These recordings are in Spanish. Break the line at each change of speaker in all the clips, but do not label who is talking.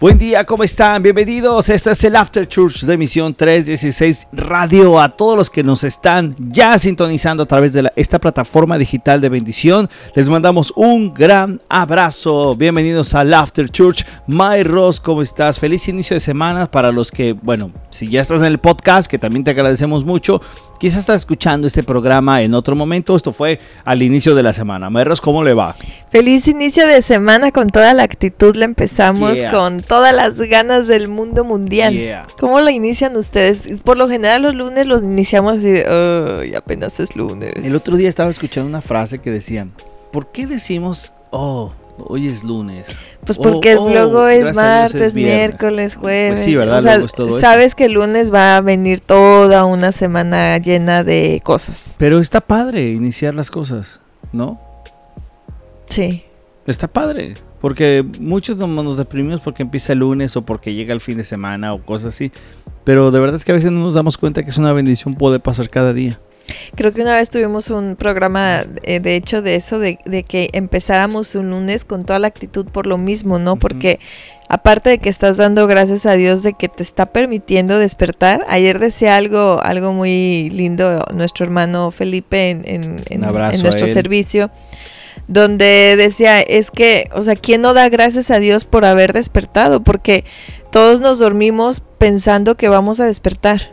Buen día, ¿cómo están? Bienvenidos. Esto es el After Church de Misión 316 Radio. A todos los que nos están ya sintonizando a través de esta plataforma digital de bendición, les mandamos un gran abrazo. Bienvenidos al After Church. My Ross, ¿cómo estás? Feliz inicio de semana para los que, bueno, si ya estás en el podcast, que también te agradecemos mucho. Quizás estás escuchando este programa en otro momento. Esto fue al inicio de la semana. Ross, ¿cómo le va?
Feliz inicio de semana con toda la actitud. Le empezamos con todas las ganas del mundo mundial. ¿Cómo lo inician ustedes? Por lo general los lunes los iniciamos así de, apenas es lunes.
El otro día estaba escuchando una frase que decía, ¿por qué decimos, oh, hoy es lunes?
Pues porque oh, luego es martes, miércoles, jueves. Pues
sí, ¿verdad?
sabes que el lunes va a venir toda una semana llena de cosas.
Pero está padre iniciar las cosas, ¿no?
Sí.
Está padre. Porque muchos nos deprimimos porque empieza el lunes o porque llega el fin de semana o cosas así. Pero de verdad es que a veces no nos damos cuenta que es una bendición poder pasar cada día.
Creo que una vez tuvimos un programa, eh, de hecho, de eso, de, que empezáramos un lunes con toda la actitud por lo mismo, ¿no? Porque aparte de que estás dando gracias a Dios de que te está permitiendo despertar, ayer decía algo, algo muy lindo nuestro hermano Felipe en, en, en nuestro servicio donde decía, es que, o sea, ¿quién no da gracias a Dios por haber despertado? Porque todos nos dormimos pensando que vamos a despertar,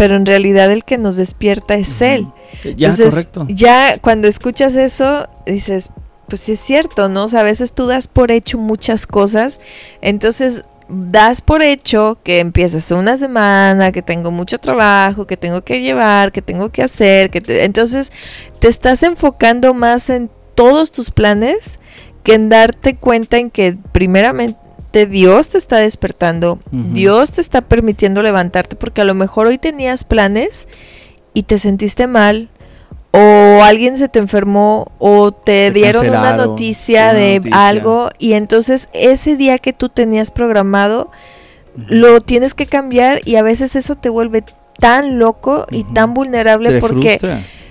pero en realidad el que nos despierta es Él.
Ya, correcto.
Ya cuando escuchas eso, dices, pues sí es cierto, ¿no? O sea, a veces tú das por hecho muchas cosas, entonces das por hecho que empiezas una semana, que tengo mucho trabajo, que tengo que llevar, que tengo que hacer, que entonces te estás enfocando más en todos tus planes que en darte cuenta en que primeramente Dios te está despertando, Dios te está permitiendo levantarte, porque a lo mejor hoy tenías planes y te sentiste mal, o alguien se te enfermó, o te, dieron una noticia de algo, y entonces ese día que tú tenías programado, lo tienes que cambiar y a veces eso te vuelve tan loco y tan vulnerable porque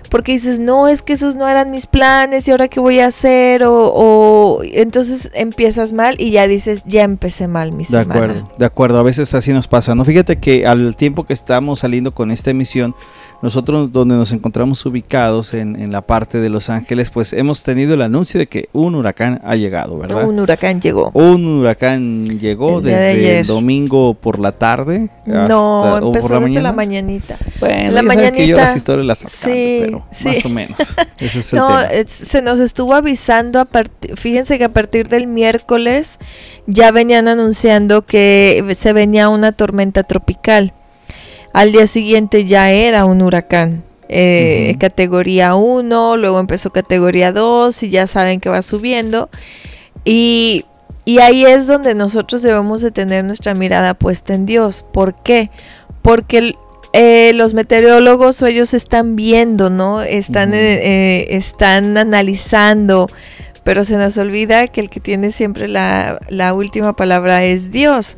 porque dices, no, es que esos no eran mis planes y ahora qué voy a hacer, o, entonces empiezas mal y ya dices, ya empecé mal mi
de acuerdo, de acuerdo, a veces así nos pasa, ¿no? Fíjate que al tiempo que estamos saliendo con esta emisión, nosotros donde nos encontramos ubicados en, la parte de Los Ángeles, pues hemos tenido el anuncio de que un huracán ha llegado, ¿verdad?
Un huracán llegó.
Un huracán llegó desde el domingo por la tarde.
no, empezó por la desde la mañanita.
Bueno, la mañanita. Que yo las historias las sí, pero más o menos. Ese es el no,
se nos estuvo avisando, a fíjense que a partir del miércoles ya venían anunciando que se venía una tormenta tropical. Al día siguiente ya era un huracán. Eh, categoría 1, luego empezó categoría 2 y ya saben que va subiendo. Y, ahí es donde nosotros debemos de tener nuestra mirada puesta en Dios. ¿Por qué? Porque eh, los meteorólogos o ellos están viendo, ¿no? Están, eh, están analizando, pero se nos olvida que el que tiene siempre la, la última palabra es Dios.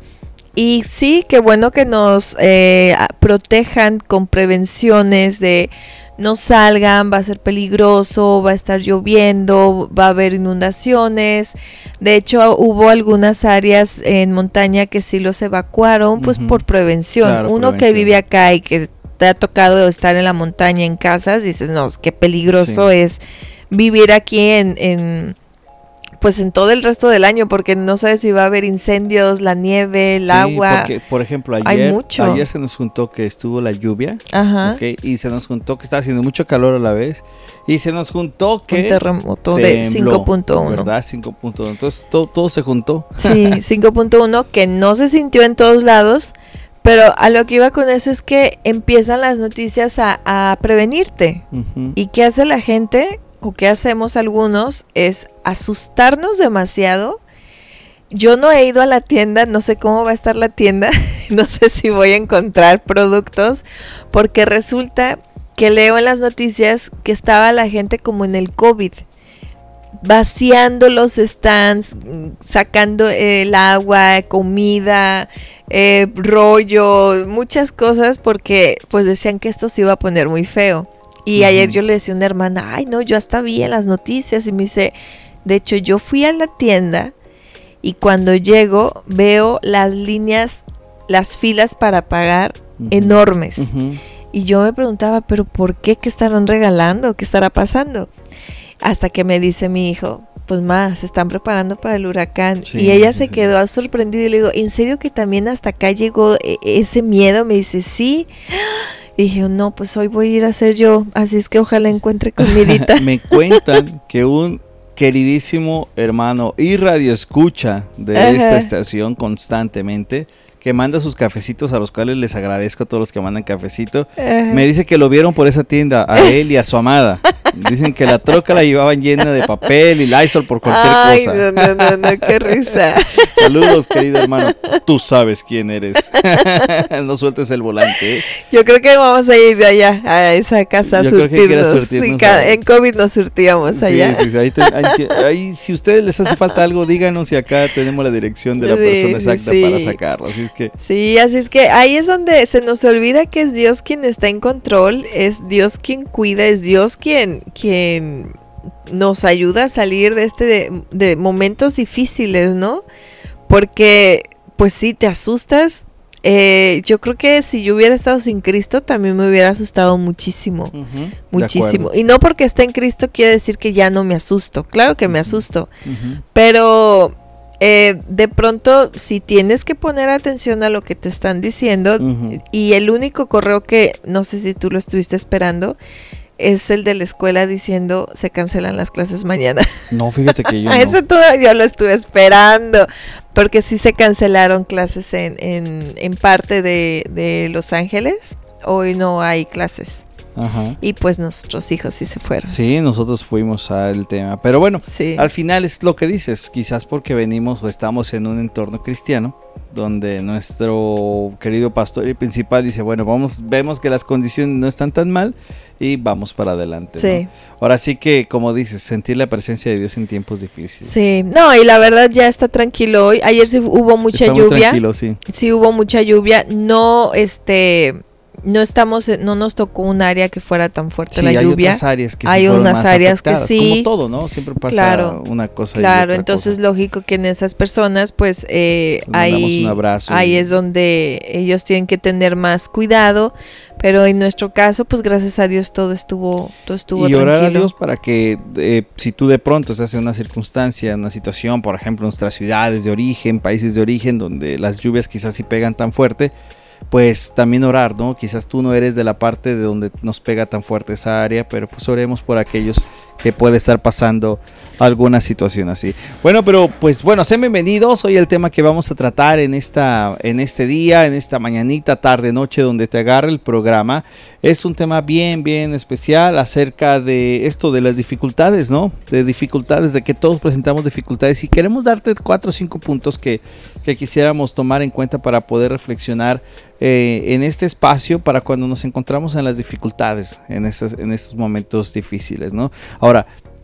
Y sí, qué bueno que nos eh, protejan con prevenciones de no salgan, va a ser peligroso, va a estar lloviendo, va a haber inundaciones. De hecho, hubo algunas áreas en montaña que sí los evacuaron, pues por prevención. Uno que vive acá y que te ha tocado estar en la montaña en casas, dices, no, qué peligroso es vivir aquí en pues en todo el resto del año, porque no sabes si va a haber incendios, la nieve, el agua. Porque,
por ejemplo, ayer, ayer se nos juntó que estuvo la lluvia, Ajá. y se nos juntó que estaba haciendo mucho calor a la vez, y se nos juntó que...
Un terremoto de 5.1.
¿Verdad? 5.1. Entonces todo, todo se juntó.
Sí, 5.1 que no se sintió en todos lados, pero a lo que iba con eso es que empiezan las noticias a, prevenirte. ¿Y qué hace la gente? O que hacemos algunos es asustarnos demasiado. Yo no he ido a la tienda, no sé cómo va a estar la tienda, no sé si voy a encontrar productos, porque resulta que leo en las noticias que estaba la gente como en el COVID, vaciando los stands, sacando el agua, comida, eh, rollo, muchas cosas, porque pues decían que esto se iba a poner muy feo. Y ayer yo le decía a una hermana, ay no, yo hasta vi en las noticias y me dice, de hecho yo fui a la tienda y cuando llego veo las líneas, las filas para pagar enormes. Y yo me preguntaba, pero ¿por qué? ¿Qué estarán regalando? ¿Qué estará pasando? Hasta que me dice mi hijo, pues más, se están preparando para el huracán.
Sí,
y ella
sí,
se
sí.
quedó sorprendida y le digo, ¿en serio que también hasta acá llegó e- ese miedo? Me dice, sí. Y dije, no, pues hoy voy a ir a hacer yo, así es que ojalá encuentre comidita.
Me cuentan que un queridísimo hermano y radio escucha de
Ajá.
esta estación constantemente, que manda sus cafecitos a los cuales les agradezco a todos los que mandan cafecito,
Ajá.
me dice que lo vieron por esa tienda, a él y a su amada. Dicen que la troca la llevaban llena de papel y Lysol por cualquier
Ay,
cosa.
no, no, no, no, qué risa.
Saludos, querido hermano. Tú sabes quién eres. no sueltes el volante. ¿eh?
Yo creo que vamos a ir allá, a esa casa a
Yo creo que
Sí, en COVID nos surtíamos allá.
sí, sí, ahí, te- ahí te- ahí, si a ustedes les hace falta algo, díganos y acá tenemos la dirección de la persona exacta para sacarlo. Así es que
Sí, así es que ahí es donde se nos olvida que es Dios quien está en control, es Dios quien cuida, es Dios quien, quien nos ayuda a salir de este de, de momentos difíciles, ¿no? Porque, pues sí, te asustas. Eh, yo creo que si yo hubiera estado sin Cristo, también me hubiera asustado muchísimo. Muchísimo. Y no porque esté en Cristo quiere decir que ya no me asusto. Claro que me asusto. Pero eh, de pronto, si tienes que poner atención a lo que te están diciendo, y el único correo que no sé si tú lo estuviste esperando, es el de la escuela diciendo se cancelan las clases mañana.
No, fíjate que yo no.
Eso yo lo estuve esperando, porque sí se cancelaron clases en, en, en parte de, de Los Ángeles. Hoy no hay clases.
Ajá.
Y pues nuestros hijos sí se fueron.
Sí, nosotros fuimos al tema. Pero bueno,
Sí.
al final es lo que dices. Quizás porque venimos o estamos en un entorno cristiano, donde nuestro querido pastor y principal dice, bueno, vamos, vemos que las condiciones no están tan mal y vamos para adelante. ¿no?
Sí.
Ahora sí que, como dices, sentir la presencia de Dios en tiempos difíciles.
Sí, no, y la verdad ya está tranquilo hoy. Ayer sí hubo mucha
Está muy
lluvia.
tranquilo, sí.
Sí hubo mucha lluvia. No, este, no estamos, no nos tocó un área que fuera tan fuerte
Sí,
la
hay
lluvia.
otras áreas que sí
Hay
fueron
unas
más
áreas que
afectadas,
sí.
Como todo, ¿no? Siempre pasa
Claro,
una cosa. y
Claro,
otra
entonces
cosa.
lógico que en esas personas, pues eh, ahí,
un abrazo
ahí
y-
es donde ellos tienen que tener más cuidado. Pero en nuestro caso, pues gracias a Dios todo estuvo, todo estuvo
y orar a. Dios para que eh, si tú de pronto estás en una circunstancia, una situación, por ejemplo, en nuestras ciudades de origen, países de origen, donde las lluvias quizás sí pegan tan fuerte, pues también orar, ¿no? Quizás tú no eres de la parte de donde nos pega tan fuerte esa área, pero pues oremos por aquellos que puede estar pasando alguna situación así. Bueno, pero pues bueno, sean bienvenidos. Hoy el tema que vamos a tratar en esta en este día, en esta mañanita, tarde, noche donde te agarre el programa, es un tema bien bien especial acerca de esto de las dificultades, ¿no? De dificultades, de que todos presentamos dificultades y queremos darte cuatro o cinco puntos que, que quisiéramos tomar en cuenta para poder reflexionar eh, en este espacio para cuando nos encontramos en las dificultades, en estos, en momentos difíciles, ¿no?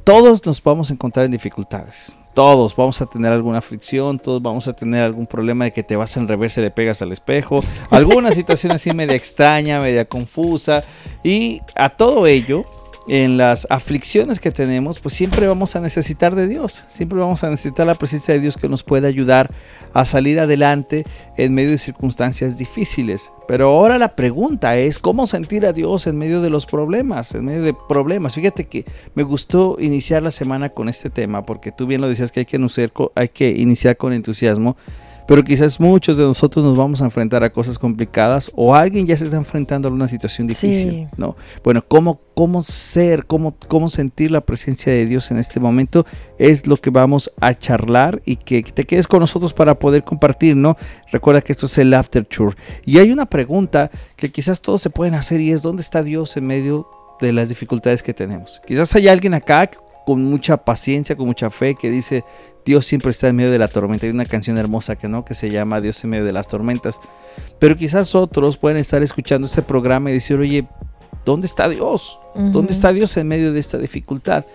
Todos nos vamos a encontrar en dificultades. Todos vamos a tener alguna fricción, todos vamos a tener algún problema de que te vas en reversa y le pegas al espejo, alguna situación así media extraña, media confusa. Y a todo ello, en las aflicciones que tenemos, pues siempre vamos a necesitar de Dios, siempre vamos a necesitar la presencia de Dios que nos pueda ayudar a salir adelante en medio de circunstancias difíciles. Pero ahora la pregunta es cómo sentir a Dios en medio de los problemas, en medio de problemas. Fíjate que me gustó iniciar la semana con este tema, porque tú bien lo decías que hay que, hay que iniciar con entusiasmo. Pero quizás muchos de nosotros nos vamos a enfrentar a cosas complicadas o alguien ya se está enfrentando a una situación difícil,
Sí.
¿no? Bueno, cómo, cómo ser, cómo, cómo sentir la presencia de Dios en este momento es lo que vamos a charlar y que te quedes con nosotros para poder compartir, ¿no? Recuerda que esto es el After Tour. Y hay una pregunta que quizás todos se pueden hacer y es ¿dónde está Dios en medio de las dificultades que tenemos? Quizás hay alguien acá con mucha paciencia, con mucha fe, que dice, Dios siempre está en medio de la tormenta. Hay una canción hermosa que no, que se llama Dios en medio de las tormentas. Pero quizás otros pueden estar escuchando este programa y decir, oye, ¿dónde está Dios? ¿Dónde está Dios en medio de esta dificultad?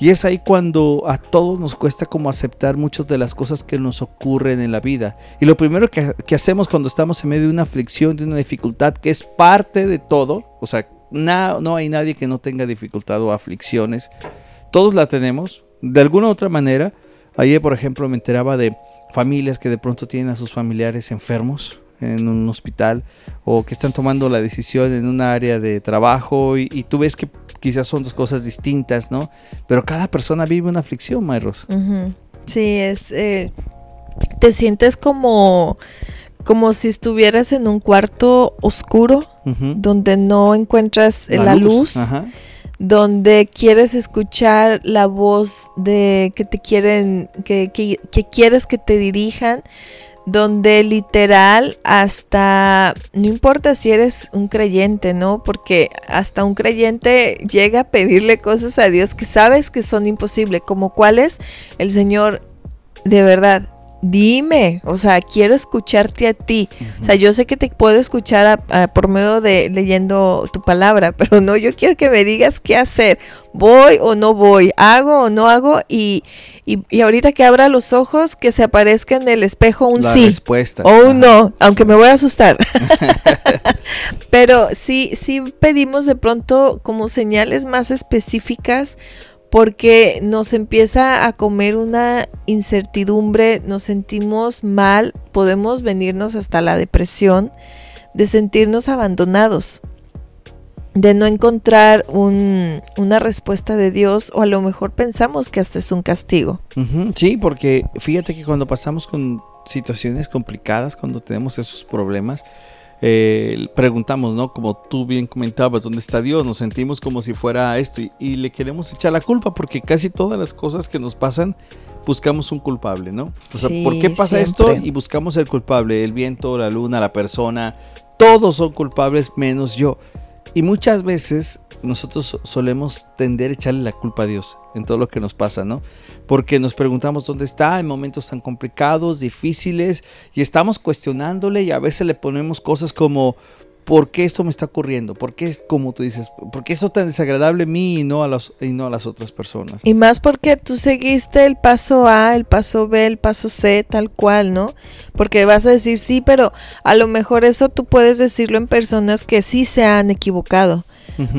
Y es ahí cuando a todos nos cuesta como aceptar muchas de las cosas que nos ocurren en la vida. Y lo primero que, que hacemos cuando estamos en medio de una aflicción, de una dificultad, que es parte de todo, o sea, no hay nadie que no tenga dificultad o aflicciones, todos la tenemos, de alguna u otra manera, Ayer, por ejemplo, me enteraba de familias que de pronto tienen a sus familiares enfermos en un hospital o que están tomando la decisión en un área de trabajo y, tú ves que quizás son dos cosas distintas, ¿no? Pero cada persona vive una aflicción, Mayros.
Sí, es... Eh, te sientes como como si estuvieras en un cuarto oscuro donde no encuentras la, luz, donde quieres escuchar la voz de que te quieren, que, que, quieres que te dirijan, donde literal hasta, no importa si eres un creyente, ¿no? Porque hasta un creyente llega a pedirle cosas a Dios que sabes que son imposibles, como cuáles el Señor de verdad dime, o sea, quiero escucharte a ti. O sea, yo sé que te puedo escuchar por medio de leyendo tu palabra, pero no, yo quiero que me digas qué hacer. Voy o no voy, hago o no hago y, y, ahorita que abra los ojos, que se aparezca en el espejo un sí
respuesta.
o un no, aunque me voy a asustar. pero sí, sí pedimos de pronto como señales más específicas porque nos empieza a comer una incertidumbre, nos sentimos mal, podemos venirnos hasta la depresión, de sentirnos abandonados, de no encontrar una respuesta de Dios o a lo mejor pensamos que hasta es un castigo.
sí, porque fíjate que cuando pasamos con situaciones complicadas, cuando tenemos esos problemas, eh, preguntamos, ¿no? Como tú bien comentabas, ¿dónde está Dios? Nos sentimos como si fuera esto y, le queremos echar la culpa porque casi todas las cosas que nos pasan buscamos un culpable, ¿no? O sea, ¿por qué pasa esto? Y buscamos el culpable, el viento, la luna, la persona, todos son culpables menos yo. Y muchas veces nosotros solemos tender a echarle la culpa a Dios en todo lo que nos pasa, ¿no? Porque nos preguntamos dónde está en momentos tan complicados, difíciles, y estamos cuestionándole y a veces le ponemos cosas como, ¿por qué esto me está ocurriendo? ¿Por qué, como tú dices, por qué esto tan desagradable a mí y no a, los, y no a las otras personas?
Y más porque tú seguiste el paso A, el paso B, el paso C, tal cual, ¿no? Porque vas a decir sí, pero a lo mejor eso tú puedes decirlo en personas que sí se han equivocado.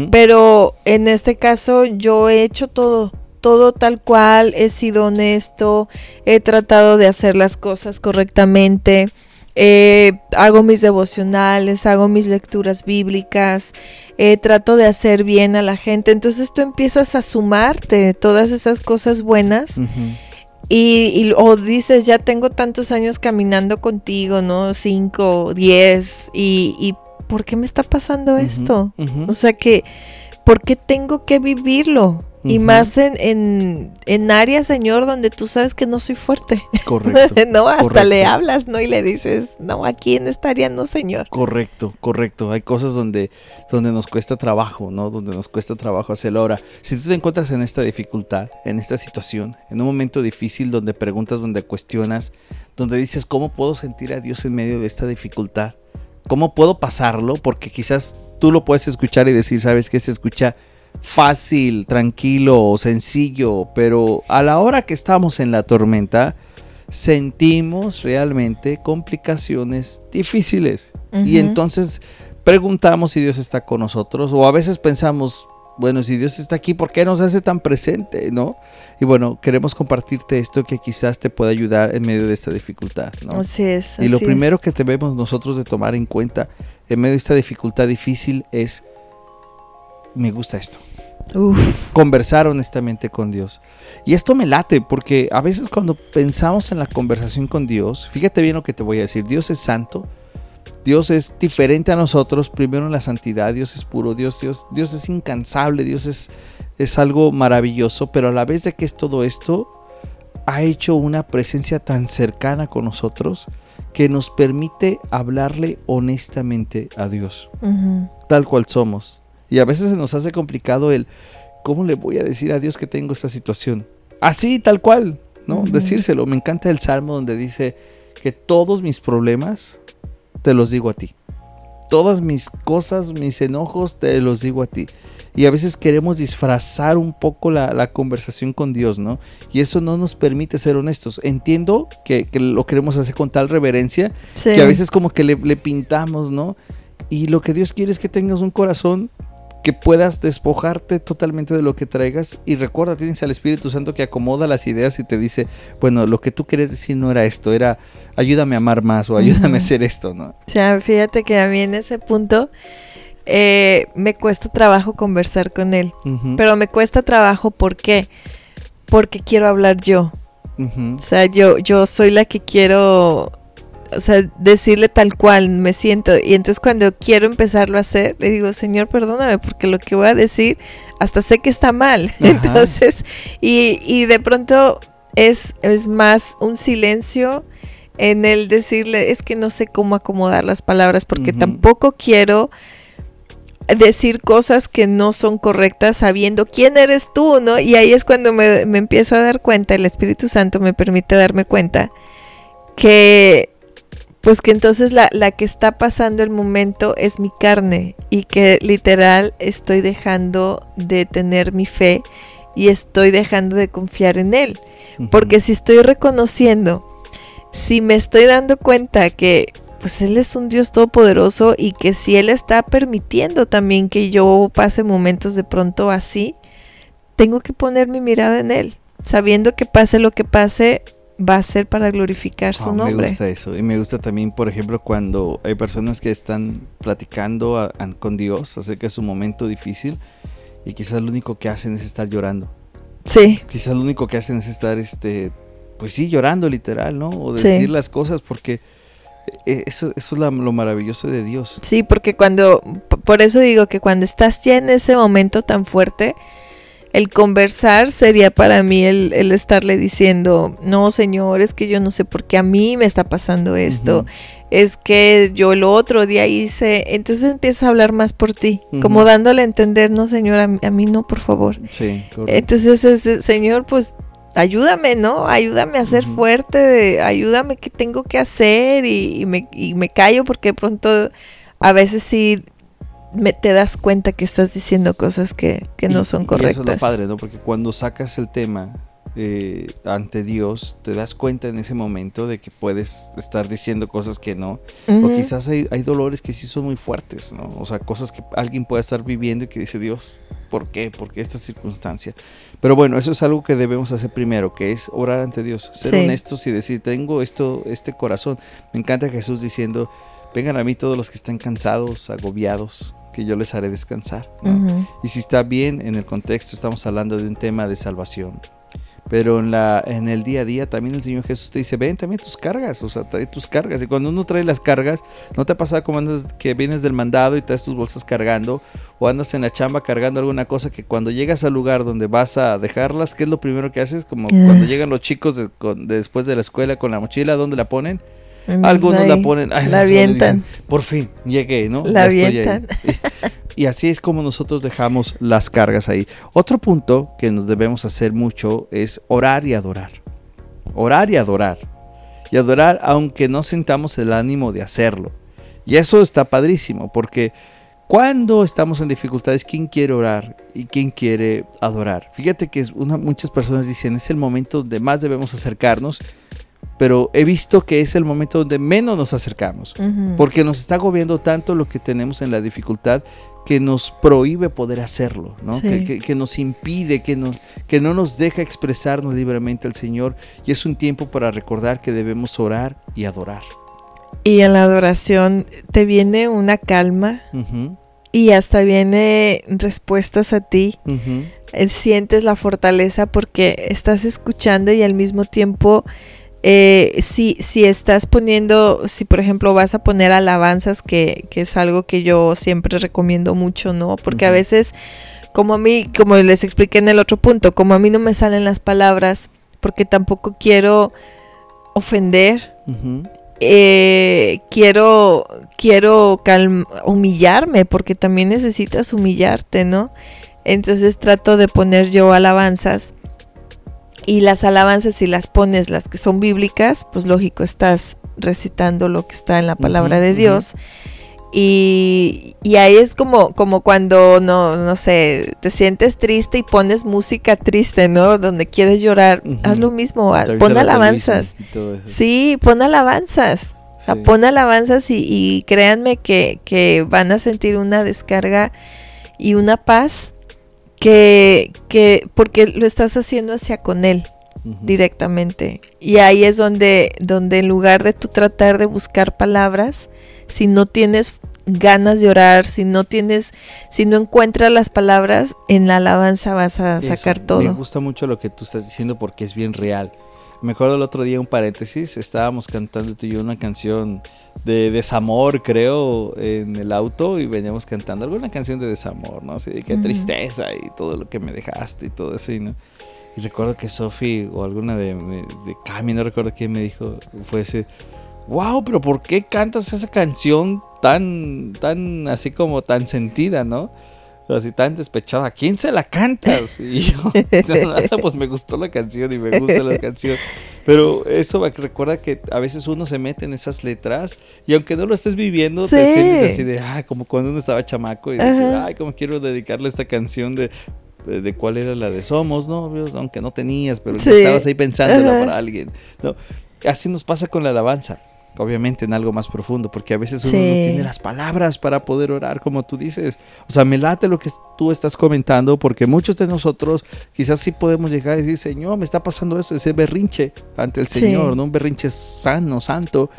Pero en este caso yo he hecho todo, todo tal cual, he sido honesto, he tratado de hacer las cosas correctamente, eh, hago mis devocionales, hago mis lecturas bíblicas, eh, trato de hacer bien a la gente. Entonces tú empiezas a sumarte todas esas cosas buenas. Y, o dices, ya tengo tantos años caminando contigo, ¿no? Cinco, diez, y, y ¿por qué me está pasando esto? O sea que, ¿por qué tengo que vivirlo? Y más en, en, áreas, Señor, donde tú sabes que no soy fuerte.
Correcto.
no, hasta le hablas, ¿no? Y le dices, no, aquí en esta área no, Señor.
Correcto, correcto. Hay cosas donde, donde nos cuesta trabajo, ¿no? Donde nos cuesta trabajo hacerlo. Ahora, si tú te encuentras en esta dificultad, en esta situación, en un momento difícil donde preguntas, donde cuestionas, donde dices, ¿cómo puedo sentir a Dios en medio de esta dificultad? ¿Cómo puedo pasarlo? Porque quizás tú lo puedes escuchar y decir, ¿sabes qué? Se escucha fácil, tranquilo, sencillo, pero a la hora que estamos en la tormenta, sentimos realmente complicaciones difíciles. Y entonces preguntamos si Dios está con nosotros o a veces pensamos, bueno, si Dios está aquí, ¿por qué nos hace tan presente? ¿No? Y bueno, queremos compartirte esto que quizás te pueda ayudar en medio de esta dificultad. ¿no?
Así es.
y lo primero que debemos nosotros de tomar en cuenta en medio de esta dificultad difícil es me gusta esto. Conversar honestamente con Dios. Y esto me late porque a veces cuando pensamos en la conversación con Dios, fíjate bien lo que te voy a decir, Dios es santo, Dios es diferente a nosotros, primero en la santidad, Dios es puro, Dios, Dios, Dios es incansable, Dios es, es algo maravilloso, pero a la vez de que es todo esto, ha hecho una presencia tan cercana con nosotros que nos permite hablarle honestamente a Dios, tal cual somos. Y a veces se nos hace complicado el, ¿cómo le voy a decir a Dios que tengo esta situación? Así, tal cual, ¿no? Decírselo. Me encanta el salmo donde dice que todos mis problemas te los digo a ti. Todas mis cosas, mis enojos, te los digo a ti. Y a veces queremos disfrazar un poco la, conversación con Dios, ¿no? Y eso no nos permite ser honestos. Entiendo que, lo queremos hacer con tal reverencia que a veces como que le, le pintamos, ¿no? Y lo que Dios quiere es que tengas un corazón que puedas despojarte totalmente de lo que traigas y recuerda, tienes al Espíritu Santo que acomoda las ideas y te dice, bueno, lo que tú querías decir no era esto, era ayúdame a amar más o ayúdame a hacer esto, ¿no?
O sea, fíjate que a mí en ese punto eh, me cuesta trabajo conversar con él, pero me cuesta trabajo ¿por qué? Porque quiero hablar yo. O sea, yo, yo soy la que quiero o sea, decirle tal cual me siento. Y entonces cuando quiero empezarlo a hacer, le digo, Señor, perdóname, porque lo que voy a decir hasta sé que está mal. Entonces, y, y, de pronto es, es más un silencio en el decirle, es que no sé cómo acomodar las palabras, porque tampoco quiero decir cosas que no son correctas sabiendo quién eres tú, ¿no? Y ahí es cuando me, me empiezo a dar cuenta, el Espíritu Santo me permite darme cuenta que pues que entonces la, la, que está pasando el momento es mi carne y que literal estoy dejando de tener mi fe y estoy dejando de confiar en Él. Porque si estoy reconociendo, si me estoy dando cuenta que pues Él es un Dios todopoderoso y que si Él está permitiendo también que yo pase momentos de pronto así, tengo que poner mi mirada en Él, sabiendo que pase lo que pase, va a ser para glorificar su nombre.
Me gusta eso. Y me gusta también, por ejemplo, cuando hay personas que están platicando con Dios acerca de su momento difícil y quizás lo único que hacen es estar llorando.
Sí.
Quizás lo único que hacen es estar, este, pues sí, llorando literal, ¿no? O decir las cosas porque eh, eso, eso es lo maravilloso de Dios.
Sí, porque cuando, por eso digo que cuando estás ya en ese momento tan fuerte, el conversar sería para mí el, estarle diciendo, no, señor, es que yo no sé por qué a mí me está pasando esto, es que yo el otro día hice, entonces empiezas a hablar más por ti, como dándole a entender, no, señor, a, mí no, por favor.
Sí,
Entonces, ese, señor, pues ayúdame, ¿no? Ayúdame a ser fuerte, ayúdame qué tengo que hacer y, me, y me callo porque de pronto a veces sí te das cuenta que estás diciendo cosas que, no son correctas. Y eso
es lo padre, ¿no? Porque cuando sacas el tema eh, ante Dios, te das cuenta en ese momento de que puedes estar diciendo cosas que no. O quizás hay, dolores que sí son muy fuertes, ¿no? O sea, cosas que alguien puede estar viviendo y que dice Dios, ¿por qué? ¿Por qué esta circunstancia? Pero bueno, eso es algo que debemos hacer primero, que es orar ante Dios, ser honestos y decir, tengo esto, este corazón. Me encanta Jesús diciendo, vengan a mí todos los que están cansados, agobiados, que yo les haré descansar. Y si está bien, en el contexto estamos hablando de un tema de salvación. Pero en, la, en el día a día también el Señor Jesús te dice, ven también tus cargas, o sea, trae tus cargas. Y cuando uno trae las cargas, ¿no te ha pasado como andas que vienes del mandado y traes tus bolsas cargando? O andas en la chamba cargando alguna cosa que cuando llegas al lugar donde vas a dejarlas, ¿qué es lo primero que haces? Como cuando llegan los chicos después de la escuela con la mochila, ¿dónde la ponen? Algunos la ponen,
la avientan.
Por fin, llegué, ¿no?
La avientan.
Y, así es como nosotros dejamos las cargas ahí. Otro punto que nos debemos hacer mucho es orar y adorar. Orar y adorar. Y adorar aunque no sentamos el ánimo de hacerlo. Y eso está padrísimo porque cuando estamos en dificultades, ¿quién quiere orar y quién quiere adorar? Fíjate que muchas personas dicen es el momento donde más debemos acercarnos pero he visto que es el momento donde menos nos acercamos, porque nos está agobiando tanto lo que tenemos en la dificultad que nos prohíbe poder hacerlo, ¿no? Que, nos impide, que, no, que no nos deja expresarnos libremente al Señor y es un tiempo para recordar que debemos orar y adorar.
Y en la adoración te viene una calma y hasta viene respuestas a ti. Eh, sientes la fortaleza porque estás escuchando y al mismo tiempo eh, si, si estás poniendo, si por ejemplo vas a poner alabanzas, que, que es algo que yo siempre recomiendo mucho, ¿no? Porque a veces, como a mí, como les expliqué en el otro punto, como a mí no me salen las palabras, porque tampoco quiero ofender, eh, quiero, quiero humillarme, porque también necesitas humillarte, ¿no? Entonces trato de poner yo alabanzas y las alabanzas, si las pones, las que son bíblicas, pues lógico, estás recitando lo que está en la palabra de Dios. Y, ahí es como, como cuando, no, no sé, te sientes triste y pones música triste, ¿no? Donde quieres llorar, haz lo mismo, pon alabanzas. Sí, pon alabanzas. pon alabanzas y, créanme que, que, van a sentir una descarga y una paz que, que porque lo estás haciendo hacia con él directamente. Y ahí es donde, donde en lugar de tú tratar de buscar palabras, si no tienes ganas de orar, si no tienes, si no encuentras las palabras, en la alabanza vas a sacar todo. Me
gusta mucho lo que tú estás diciendo porque es bien real. Me acuerdo el otro día, un paréntesis, estábamos cantando tú y yo una canción de desamor, creo, en el auto y veníamos cantando alguna canción de desamor, ¿no? Así de qué tristeza y todo lo que me dejaste y todo eso, ¿no? Y recuerdo que Sophie o alguna de, de Cami, no recuerdo quién me dijo, fue ese, wow, pero ¿por qué cantas esa canción tan, tan, así como tan sentida, ¿no? Así tan despechada. ¿A quién se la cantas? Y yo, pues me gustó la canción y me gusta la canción. Pero eso recuerda que a veces uno se mete en esas letras y aunque no lo estés viviendo, te sientes así de, ah, como cuando uno estaba chamaco y dices, ay, como quiero dedicarle esta canción de, de, cuál era la de Somos, ¿no? Aunque no tenías, pero estabas ahí pensando para alguien, ¿no? Así nos pasa con la alabanza obviamente en algo más profundo, porque a veces uno no tiene las palabras para poder orar, como tú dices. O sea, me late lo que tú estás comentando, porque muchos de nosotros quizás sí podemos llegar y decir, Señor, me está pasando eso, ese berrinche ante el Señor, ¿no? Un berrinche sano, santo.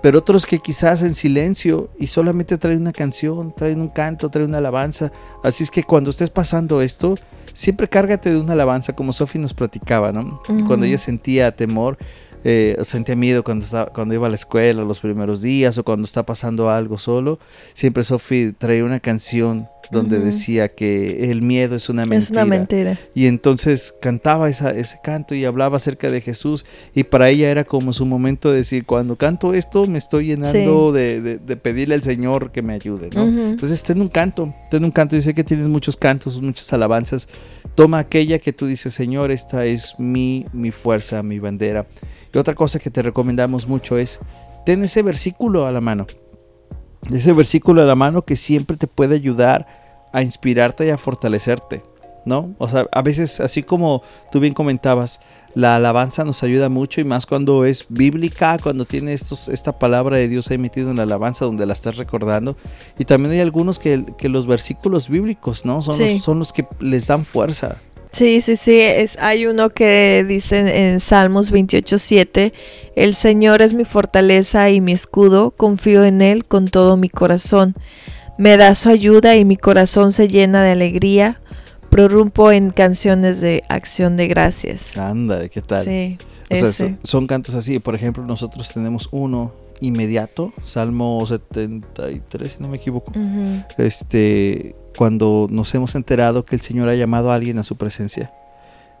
Pero otros que quizás en silencio y solamente traen una canción, traen un canto, traen una alabanza. Así es que cuando estés pasando esto, siempre cárgate de una alabanza, como Sofi nos platicaba, ¿no? Cuando ella sentía temor, eh, sentía miedo cuando, estaba, cuando iba a la escuela los primeros días o cuando está pasando algo solo, siempre Sophie traía una canción donde decía que el miedo es una mentira. Es una mentira. Y entonces cantaba esa, ese canto y hablaba acerca de Jesús y para ella era como su momento de decir, cuando canto esto me estoy llenando de, pedirle al Señor que me ayude, ¿no? Entonces ten un canto, ten un canto, y sé que tienes muchos cantos, muchas alabanzas, toma aquella que tú dices, Señor, esta es mi, mi fuerza, mi bandera. Y otra cosa que te recomendamos mucho es, ten ese versículo a la mano. Ese versículo a la mano que siempre te puede ayudar a inspirarte y a fortalecerte. ¿No? O sea, a veces, así como tú bien comentabas, la alabanza nos ayuda mucho y más cuando es bíblica, cuando tiene estos, esta palabra de Dios ahí metido en la alabanza donde la estás recordando. Y también hay algunos que, los versículos bíblicos, ¿no? Son, los, son los que les dan fuerza.
Sí, sí, sí, es, hay uno que dice en Salmos 28.7, el Señor es mi fortaleza y mi escudo, confío en Él con todo mi corazón. Me da su ayuda y mi corazón se llena de alegría, prorrumpo en canciones de acción de gracias.
Anda, ¿qué tal? Sí. son, son cantos así, por ejemplo, nosotros tenemos uno inmediato, Salmo 73, si no me equivoco. Este cuando nos hemos enterado que el Señor ha llamado a alguien a su presencia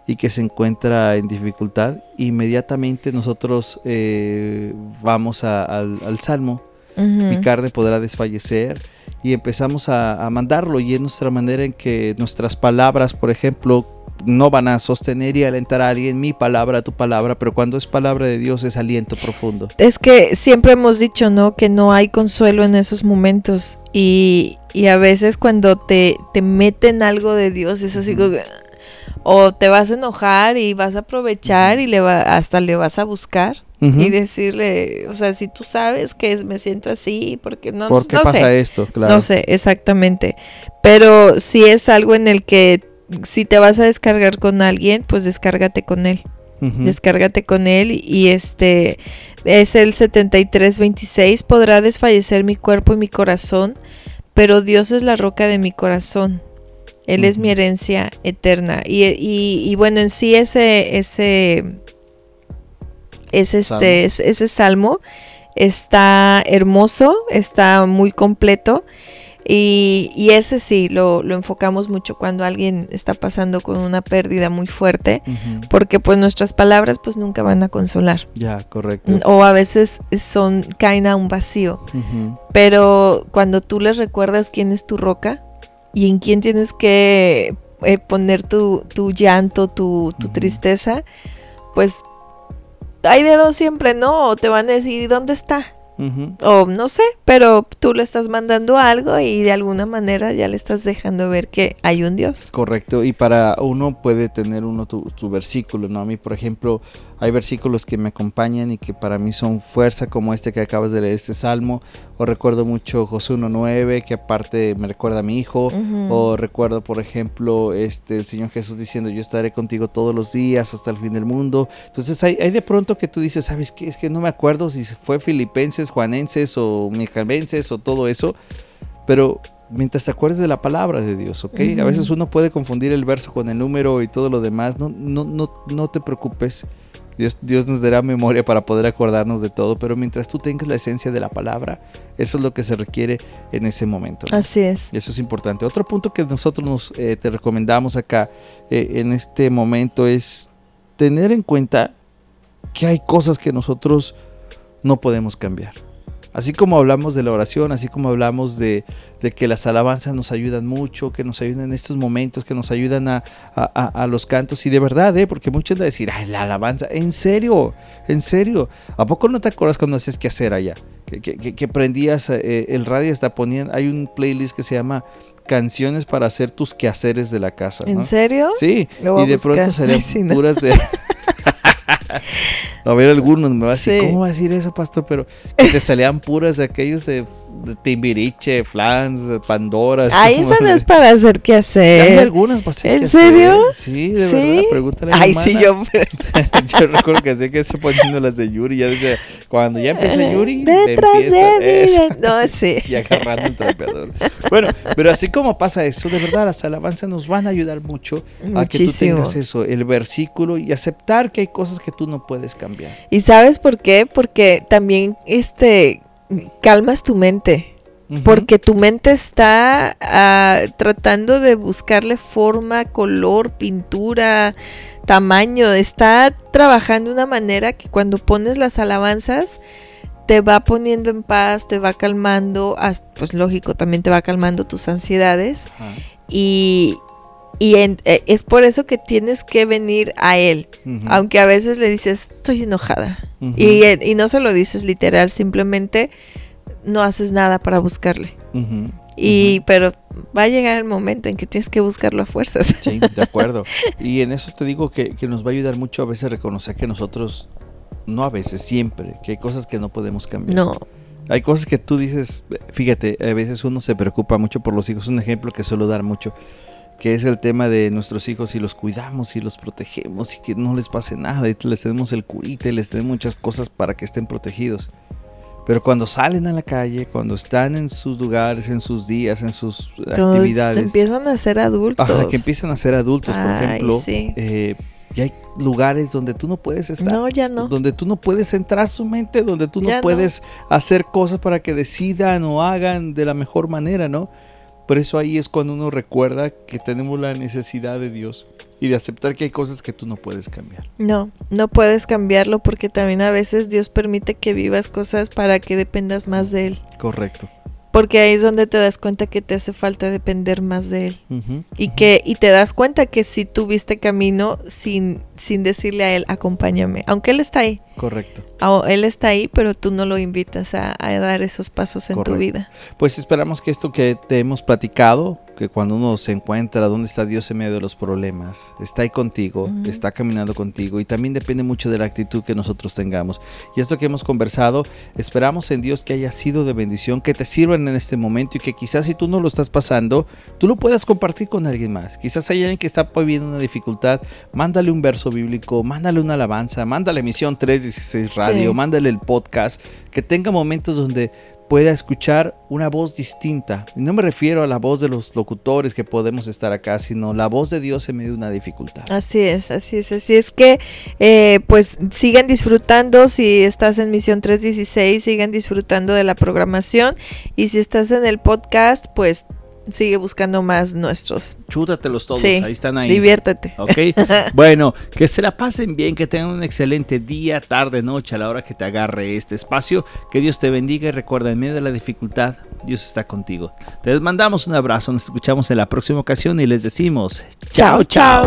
y que se encuentra en dificultad, inmediatamente nosotros eh, vamos al, Salmo, mi carne podrá desfallecer, y empezamos a, a, mandarlo y es nuestra manera en que nuestras palabras, por ejemplo, no van a sostener y alentar a alguien mi palabra, tu palabra, pero cuando es palabra de Dios es aliento profundo.
Es que siempre hemos dicho, ¿no? Que no hay consuelo en esos momentos y, a veces cuando te, te meten algo de Dios es así como... O te vas a enojar y vas a aprovechar y le va, hasta le vas a buscar y decirle, o sea, si tú sabes que me siento así, porque no,
¿Por qué pasa esto?
Claro. No sé, exactamente. Pero si es algo en el que si te vas a descargar con alguien, pues descárgate con él. Descárgate con él y este es el 7326. Podrá desfallecer mi cuerpo y mi corazón, pero Dios es la roca de mi corazón. Él es mi herencia eterna. Y, y, bueno, en sí ese, ese, es este, ese salmo está hermoso, está muy completo. Y, ese sí, lo, enfocamos mucho cuando alguien está pasando con una pérdida muy fuerte, porque pues nuestras palabras pues nunca van a consolar.
Ya, correcto.
O a veces son, caen a un vacío. Pero cuando tú les recuerdas quién es tu roca y en quién tienes que eh, poner tu, llanto, tu, tristeza, pues hay de dos siempre, ¿no? O te van a decir, ¿dónde está? O no sé, pero tú le estás mandando algo y de alguna manera ya le estás dejando ver que hay un Dios.
Correcto, y para uno puede tener uno tu, versículo, ¿no? A mí, por ejemplo, Hay versículos que me acompañan y que para mí son fuerza, como este que acabas de leer, este salmo. O recuerdo mucho José 1.9, que aparte me recuerda a mi hijo. O recuerdo, por ejemplo, este, el Señor Jesús diciendo, yo estaré contigo todos los días hasta el fin del mundo. Entonces hay, hay de pronto que tú dices, ¿sabes qué? Es que no me acuerdo si fue filipenses, juanenses o mijalvenses o todo eso. Pero mientras te acuerdes de la palabra de Dios, ¿ok? A veces uno puede confundir el verso con el número y todo lo demás. No, no, no, no te preocupes. Dios, nos dará memoria para poder acordarnos de todo, pero mientras tú tengas la esencia de la palabra, eso es lo que se requiere en ese momento.
Así es.
eso es importante. Otro punto que nosotros nos, eh, te recomendamos acá eh, en este momento es tener en cuenta que hay cosas que nosotros no podemos cambiar. Así como hablamos de la oración, así como hablamos de, que las alabanzas nos ayudan mucho, que nos ayudan en estos momentos, que nos ayudan a, los cantos. Y de verdad, ¿eh? porque muchos van a decir, ay, la alabanza, en serio, en serio. ¿A poco no te acuerdas cuando hacías que hacer allá? Que, prendías eh, el radio hasta ponían, hay un playlist que se llama canciones para hacer tus quehaceres de la casa.
¿En serio?
Sí, y de pronto serían puras de... a ver algunos me va a decir, ¿cómo va a decir eso, pastor? Pero que te salían puras de aquellos de Timbiriche, Flans, Pandora.
Ay, esa no es para hacer qué hacer.
Hay algunas para hacer
¿En serio?
Sí, de verdad, pregúntale
a Ay, sí, yo.
yo recuerdo que hacía que se poniendo las de Yuri, ya decía, cuando ya empieza Yuri,
detrás de mí. No, sí.
Y agarrando el trapeador. Bueno, pero así como pasa eso, de verdad, las alabanzas nos van a ayudar mucho a que tú tengas eso, el versículo y aceptar que hay cosas que tú no puedes cambiar.
¿Y sabes por qué? Porque también este calmas tu mente. Porque tu mente está ah, tratando de buscarle forma, color, pintura, tamaño. Está trabajando de una manera que cuando pones las alabanzas te va poniendo en paz, te va calmando. Pues lógico, también te va calmando tus ansiedades. Y, y eh, es por eso que tienes que venir a él. Aunque a veces le dices, estoy enojada. y, no se lo dices literal, simplemente no haces nada para buscarle. Y, pero va a llegar el momento en que tienes que buscarlo a fuerzas.
Sí, de acuerdo. y en eso te digo que, que nos va a ayudar mucho a veces reconocer que nosotros, no a veces, siempre, que hay cosas que no podemos cambiar.
No.
Hay cosas que tú dices, fíjate, a veces uno se preocupa mucho por los hijos. Un ejemplo que suelo dar mucho que es el tema de nuestros hijos y los cuidamos y los protegemos y que no les pase nada y les tenemos el curita y les tenemos muchas cosas para que estén protegidos. Pero cuando salen a la calle, cuando están en sus lugares, en sus días, en sus actividades.
empiezan a ser adultos.
que empiezan a ser adultos, por ejemplo. Eh, y hay lugares donde tú no puedes estar.
No, ya no.
Donde tú no puedes entrar su mente, donde tú no puedes hacer cosas para que decidan o hagan de la mejor manera, ¿no? Por eso ahí es cuando uno recuerda que tenemos la necesidad de Dios y de aceptar que hay cosas que tú no puedes cambiar.
No, no puedes cambiarlo porque también a veces Dios permite que vivas cosas para que dependas más de Él.
Correcto.
Porque ahí es donde te das cuenta que te hace falta depender más de él. y que y te das cuenta que si tuviste camino sin, sin decirle a él, acompáñame, aunque él está ahí.
Correcto.
él está ahí, pero tú no lo invitas a, dar esos pasos en tu vida.
Pues esperamos que esto que te hemos platicado, que cuando uno se encuentra dónde está Dios en medio de los problemas, está ahí contigo, está caminando contigo y también depende mucho de la actitud que nosotros tengamos. Y esto que hemos conversado, esperamos en Dios que haya sido de bendición, que te en este momento y que quizás si tú no lo estás pasando, tú lo puedas compartir con alguien más. Quizás hay alguien que está viviendo una dificultad, mándale un verso bíblico, mándale una alabanza, mándale emisión 316 radio, mándale el podcast, que tenga momentos donde pueda escuchar una voz distinta. Y no me refiero a la voz de los locutores que podemos estar acá, sino la voz de Dios en medio de una dificultad.
Así es, así es, así es que eh, pues sigan disfrutando, si estás en Misión 316, sigan disfrutando de la programación y si estás en el podcast, pues sigue buscando más nuestros.
Chútatelos todos, ahí están ahí.
Diviértete.
Ok. bueno, que se la pasen bien, que tengan un excelente día, tarde, noche, a la hora que te agarre este espacio. Que Dios te bendiga y recuerda, en medio de la dificultad, Dios está contigo. Te mandamos un abrazo, nos escuchamos en la próxima ocasión y les decimos chao, chao.